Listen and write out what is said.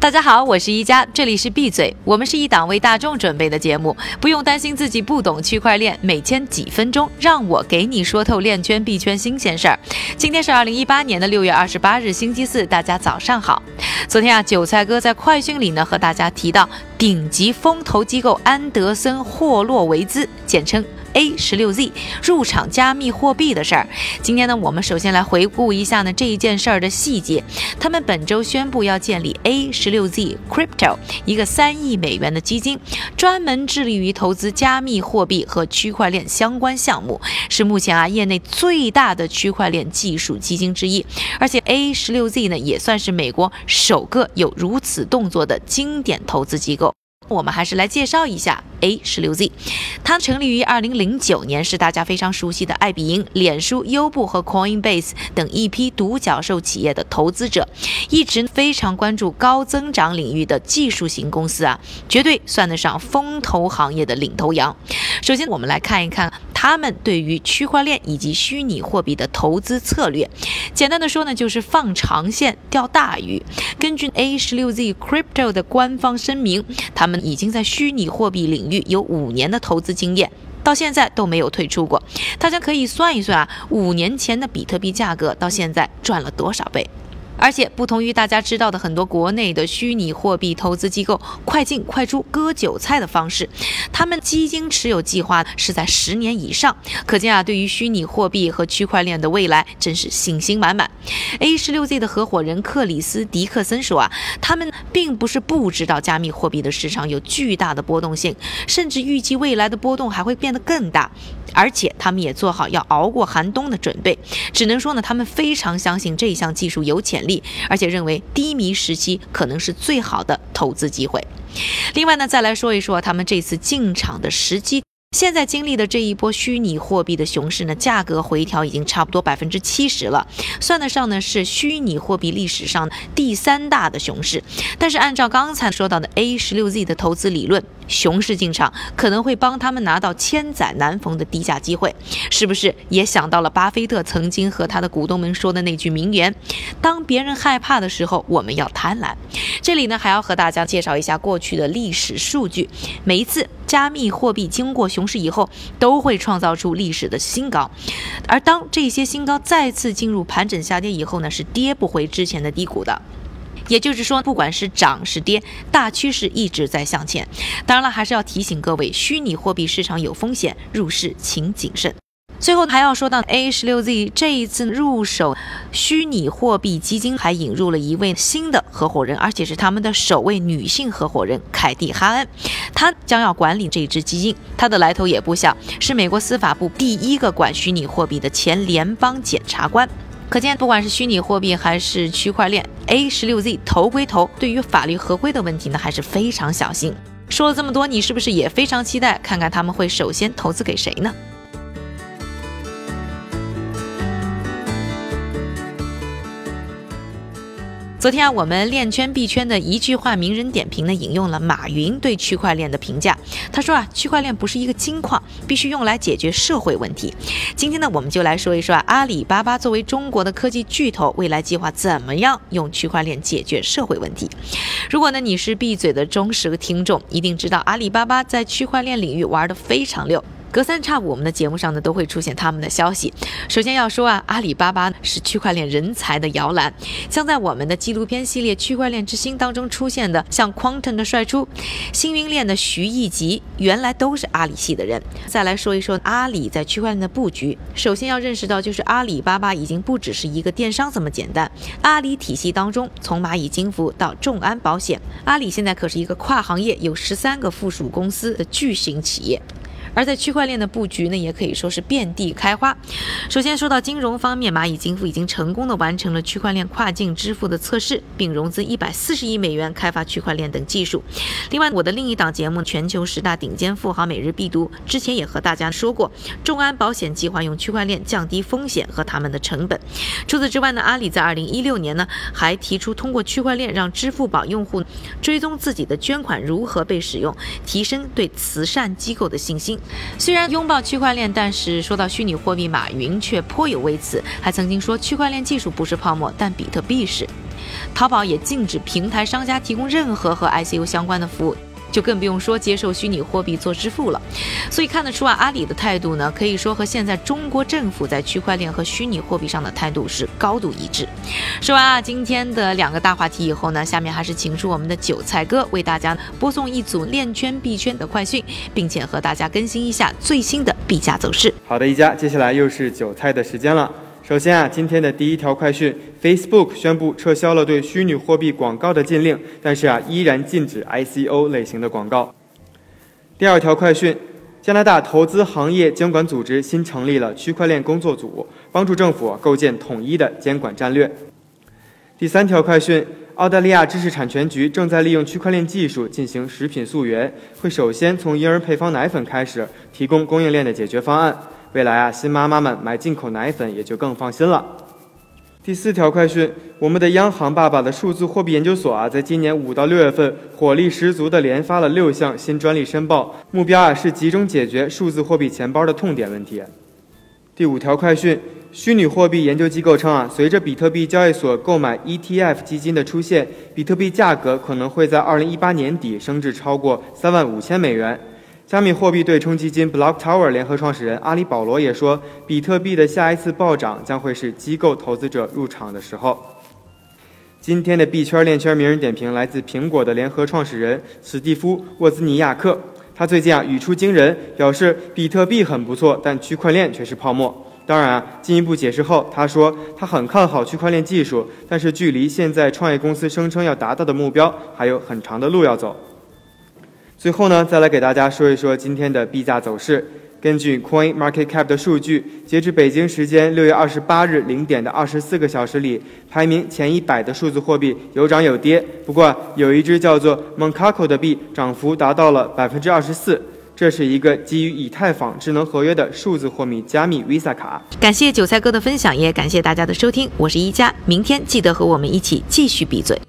大家好，我是一加，这里是闭嘴。我们是一档为大众准备的节目，不用担心自己不懂区块链，每天几分钟，让我给你说透链圈币圈新鲜事儿。今天是二零一八年的六月二十八日，星期四，大家早上好。昨天啊，韭菜哥在快讯里呢和大家提到顶级风投机构安德森霍洛维兹，简称。A 十六 Z 入场加密货币的事儿，今天呢，我们首先来回顾一下呢这一件事儿的细节。他们本周宣布要建立 A 十六 Z Crypto，一个三亿美元的基金，专门致力于投资加密货币和区块链相关项目，是目前啊业内最大的区块链技术基金之一。而且 A 十六 Z 呢也算是美国首个有如此动作的经典投资机构。我们还是来介绍一下 A 十六 Z，它成立于二零零九年，是大家非常熟悉的爱彼迎、脸书、优步和 Coinbase 等一批独角兽企业的投资者，一直非常关注高增长领域的技术型公司啊，绝对算得上风投行业的领头羊。首先，我们来看一看。他们对于区块链以及虚拟货币的投资策略，简单的说呢，就是放长线钓大鱼。根据 A 十六 Z Crypto 的官方声明，他们已经在虚拟货币领域有五年的投资经验，到现在都没有退出过。大家可以算一算啊，五年前的比特币价格到现在赚了多少倍？而且不同于大家知道的很多国内的虚拟货币投资机构快进快出割韭菜的方式，他们基金持有计划是在十年以上，可见啊，对于虚拟货币和区块链的未来真是信心满满。A 十六 Z 的合伙人克里斯迪克森说啊，他们并不是不知道加密货币的市场有巨大的波动性，甚至预计未来的波动还会变得更大。而且他们也做好要熬过寒冬的准备，只能说呢，他们非常相信这项技术有潜力，而且认为低迷时期可能是最好的投资机会。另外呢，再来说一说他们这次进场的时机。现在经历的这一波虚拟货币的熊市呢，价格回调已经差不多百分之七十了，算得上呢是虚拟货币历史上第三大的熊市。但是按照刚才说到的 A 十六 Z 的投资理论，熊市进场可能会帮他们拿到千载难逢的低价机会，是不是也想到了巴菲特曾经和他的股东们说的那句名言：当别人害怕的时候，我们要贪婪。这里呢还要和大家介绍一下过去的历史数据，每一次。加密货币经过熊市以后，都会创造出历史的新高，而当这些新高再次进入盘整下跌以后呢，是跌不回之前的低谷的。也就是说，不管是涨是跌，大趋势一直在向前。当然了，还是要提醒各位，虚拟货币市场有风险，入市请谨慎。最后还要说到 A 十六 Z 这一次入手虚拟货币基金，还引入了一位新的合伙人，而且是他们的首位女性合伙人凯蒂哈恩，她将要管理这支基金。她的来头也不小，是美国司法部第一个管虚拟货币的前联邦检察官。可见，不管是虚拟货币还是区块链，A 十六 Z 投归投，对于法律合规的问题呢，还是非常小心。说了这么多，你是不是也非常期待看看他们会首先投资给谁呢？昨天啊，我们链圈币圈的一句话名人点评呢，引用了马云对区块链的评价。他说啊，区块链不是一个金矿，必须用来解决社会问题。今天呢，我们就来说一说阿里巴巴作为中国的科技巨头，未来计划怎么样用区块链解决社会问题。如果呢你是闭嘴的忠实听众，一定知道阿里巴巴在区块链领域玩得非常溜。隔三差五，我们的节目上呢都会出现他们的消息。首先要说啊，阿里巴巴是区块链人才的摇篮，像在我们的纪录片系列《区块链之星》当中出现的，像 Quantum 的帅出，星云链的徐艺吉，原来都是阿里系的人。再来说一说阿里在区块链的布局，首先要认识到，就是阿里巴巴已经不只是一个电商这么简单。阿里体系当中，从蚂蚁金服到众安保险，阿里现在可是一个跨行业有十三个附属公司的巨型企业。而在区块链的布局呢，也可以说是遍地开花。首先说到金融方面，蚂蚁金服已经成功的完成了区块链跨境支付的测试，并融资一百四十亿美元开发区块链等技术。另外，我的另一档节目《全球十大顶尖富豪每日必读》之前也和大家说过，众安保险计划用区块链降低风险和他们的成本。除此之外呢，阿里在二零一六年呢还提出通过区块链让支付宝用户追踪自己的捐款如何被使用，提升对慈善机构的信心。虽然拥抱区块链，但是说到虚拟货币，马云却颇有微词，还曾经说区块链技术不是泡沫，但比特币是。淘宝也禁止平台商家提供任何和 ICU 相关的服务。就更不用说接受虚拟货币做支付了，所以看得出啊，阿里的态度呢，可以说和现在中国政府在区块链和虚拟货币上的态度是高度一致。说完啊，今天的两个大话题以后呢，下面还是请出我们的韭菜哥为大家播送一组链圈币圈的快讯，并且和大家更新一下最新的币价走势。好的，一家，接下来又是韭菜的时间了。首先啊，今天的第一条快讯，Facebook 宣布撤销了对虚拟货币广告的禁令，但是啊，依然禁止 ICO 类型的广告。第二条快讯，加拿大投资行业监管组织新成立了区块链工作组，帮助政府构建统一的监管战略。第三条快讯，澳大利亚知识产权局正在利用区块链技术进行食品溯源，会首先从婴儿配方奶粉开始，提供供应链的解决方案。未来啊，新妈妈们买进口奶粉也就更放心了。第四条快讯，我们的央行爸爸的数字货币研究所啊，在今年五到六月份火力十足的连发了六项新专利申报，目标啊是集中解决数字货币钱包的痛点问题。第五条快讯，虚拟货币研究机构称啊，随着比特币交易所购买 ETF 基金的出现，比特币价格可能会在二零一八年底升至超过三万五千美元。加密货币对冲基金 Block Tower 联合创始人阿里保罗也说，比特币的下一次暴涨将会是机构投资者入场的时候。今天的币圈链圈名人点评来自苹果的联合创始人史蒂夫沃兹尼亚克，他最近啊语出惊人，表示比特币很不错，但区块链却是泡沫。当然啊，进一步解释后，他说他很看好区块链技术，但是距离现在创业公司声称要达到的目标还有很长的路要走。最后呢，再来给大家说一说今天的币价走势。根据 Coin Market Cap 的数据，截至北京时间六月二十八日零点的二十四个小时里，排名前一百的数字货币有涨有跌。不过，有一只叫做 Moncaco 的币涨幅达到了百分之二十四。这是一个基于以太坊智能合约的数字货币加密 Visa 卡。感谢韭菜哥的分享，也感谢大家的收听。我是一加，明天记得和我们一起继续闭嘴。